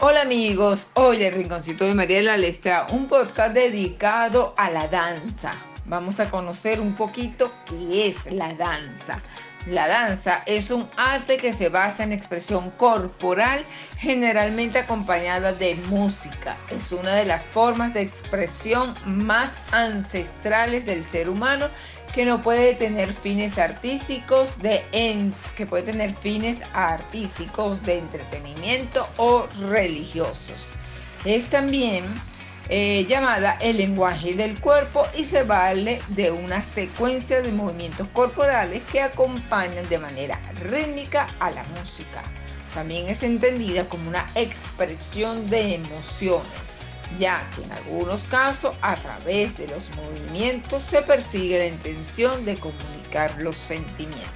Hola amigos, hoy el Rinconcito de Mariela les trae un podcast dedicado a la danza. Vamos a conocer un poquito qué es la danza. La danza es un arte que se basa en expresión corporal, generalmente acompañada de música. Es una de las formas de expresión más ancestrales del ser humano que no puede tener fines artísticos de que puede tener fines artísticos de entretenimiento o religiosos. Es también eh, llamada el lenguaje del cuerpo y se vale de una secuencia de movimientos corporales que acompañan de manera rítmica a la música. También es entendida como una expresión de emociones, ya que en algunos casos a través de los movimientos se persigue la intención de comunicar los sentimientos.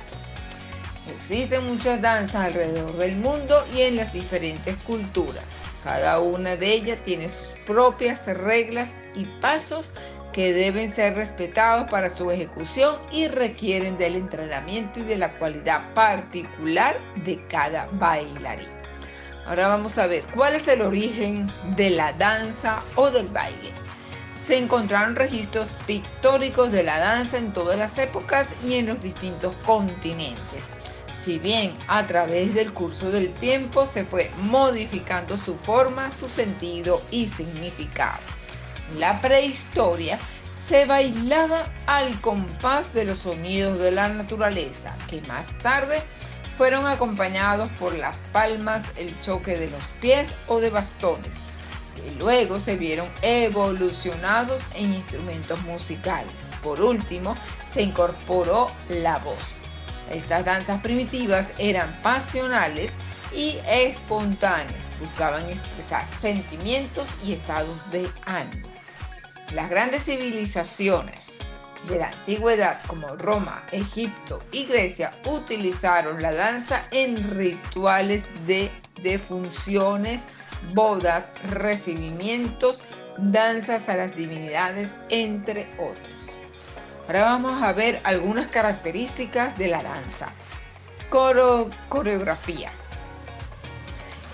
Existen muchas danzas alrededor del mundo y en las diferentes culturas. Cada una de ellas tiene sus propias reglas y pasos que deben ser respetados para su ejecución y requieren del entrenamiento y de la cualidad particular de cada bailarín. Ahora vamos a ver cuál es el origen de la danza o del baile. Se encontraron registros pictóricos de la danza en todas las épocas y en los distintos continentes si bien a través del curso del tiempo se fue modificando su forma, su sentido y significado. La prehistoria se bailaba al compás de los sonidos de la naturaleza, que más tarde fueron acompañados por las palmas, el choque de los pies o de bastones, que luego se vieron evolucionados en instrumentos musicales. Por último, se incorporó la voz. Estas danzas primitivas eran pasionales y espontáneas, buscaban expresar sentimientos y estados de ánimo. Las grandes civilizaciones de la antigüedad como Roma, Egipto y Grecia utilizaron la danza en rituales de defunciones, bodas, recibimientos, danzas a las divinidades, entre otros. Ahora vamos a ver algunas características de la danza. coreografía.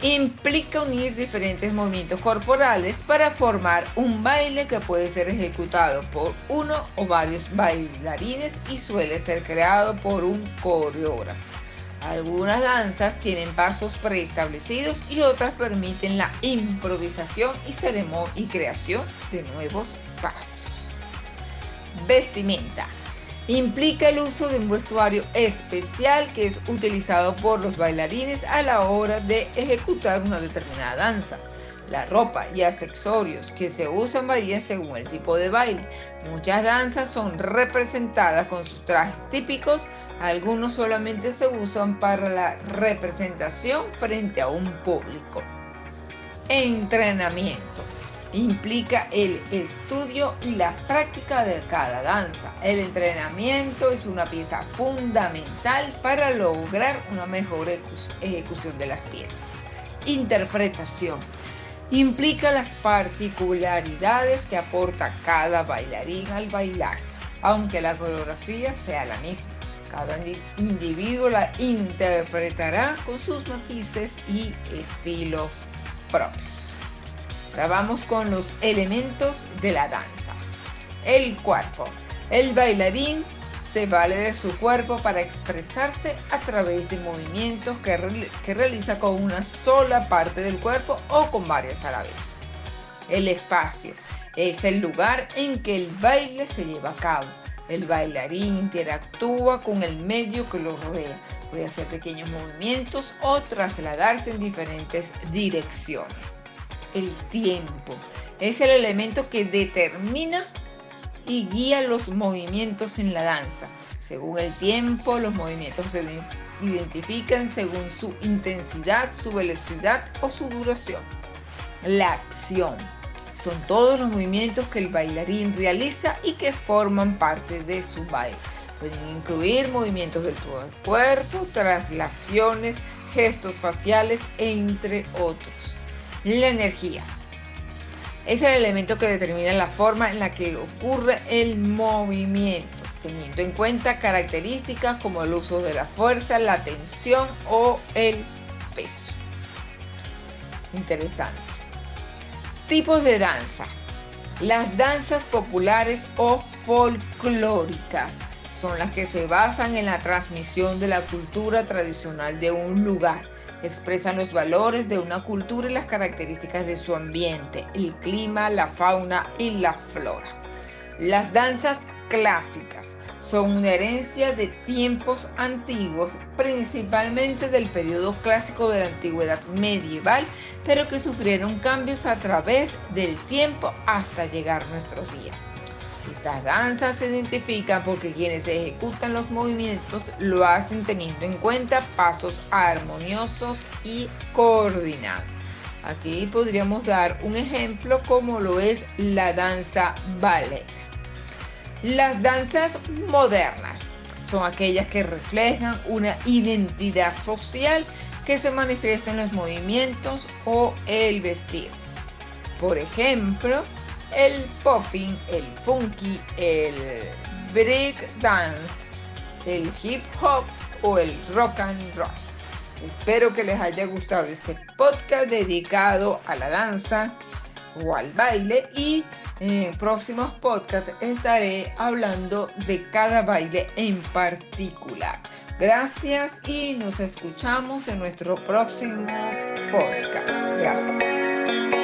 Implica unir diferentes movimientos corporales para formar un baile que puede ser ejecutado por uno o varios bailarines y suele ser creado por un coreógrafo. Algunas danzas tienen pasos preestablecidos y otras permiten la improvisación y, y creación de nuevos pasos. Vestimenta. Implica el uso de un vestuario especial que es utilizado por los bailarines a la hora de ejecutar una determinada danza. La ropa y accesorios que se usan varían según el tipo de baile. Muchas danzas son representadas con sus trajes típicos, algunos solamente se usan para la representación frente a un público. Entrenamiento implica el estudio y la práctica de cada danza. El entrenamiento es una pieza fundamental para lograr una mejor ejecución de las piezas. Interpretación. Implica las particularidades que aporta cada bailarín al bailar, aunque la coreografía sea la misma. Cada individuo la interpretará con sus matices y estilos propios. Ahora vamos con los elementos de la danza. El cuerpo. El bailarín se vale de su cuerpo para expresarse a través de movimientos que, que, realiza con una sola parte del cuerpo o con varias a la vez. El espacio es el lugar en que el baile se lleva a cabo. El bailarín interactúa con el medio que lo rodea. Puede hacer pequeños movimientos o trasladarse en diferentes direcciones el tiempo. Es el elemento que determina y guía los movimientos en la danza. Según el tiempo, los movimientos se identifican según su intensidad, su velocidad o su duración. La acción. Son todos los movimientos que el bailarín realiza y que forman parte de su baile. Pueden incluir movimientos del cuerpo, traslaciones, gestos faciales, entre otros. La energía es el elemento que determina la forma en la que ocurre el movimiento, teniendo en cuenta características como el uso de la fuerza, la tensión o el peso. interesante. Tipos de danza. Las danzas populares o folclóricas son las que se basan en la transmisión de la cultura tradicional de un lugar. Expresan los valores de una cultura y las características de su ambiente, el clima, la fauna y la flora. Las danzas clásicas son una herencia de tiempos antiguos, principalmente del periodo clásico de la antigüedad medieval, pero que sufrieron cambios a través del tiempo hasta llegar a nuestros días. Estas danzas se identifican porque quienes ejecutan los movimientos lo hacen teniendo en cuenta pasos armoniosos y coordinados. Aquí podríamos dar un ejemplo como lo es la danza ballet. Las danzas modernas son aquellas que reflejan una identidad social que se manifiesta en los movimientos o el vestir. Por ejemplo, el popping, el funky, el break dance, el hip hop o el rock and roll. Espero que les haya gustado este podcast dedicado a la danza o al baile y en próximos podcasts estaré hablando de cada baile en particular. Gracias y nos escuchamos en nuestro próximo podcast. Gracias.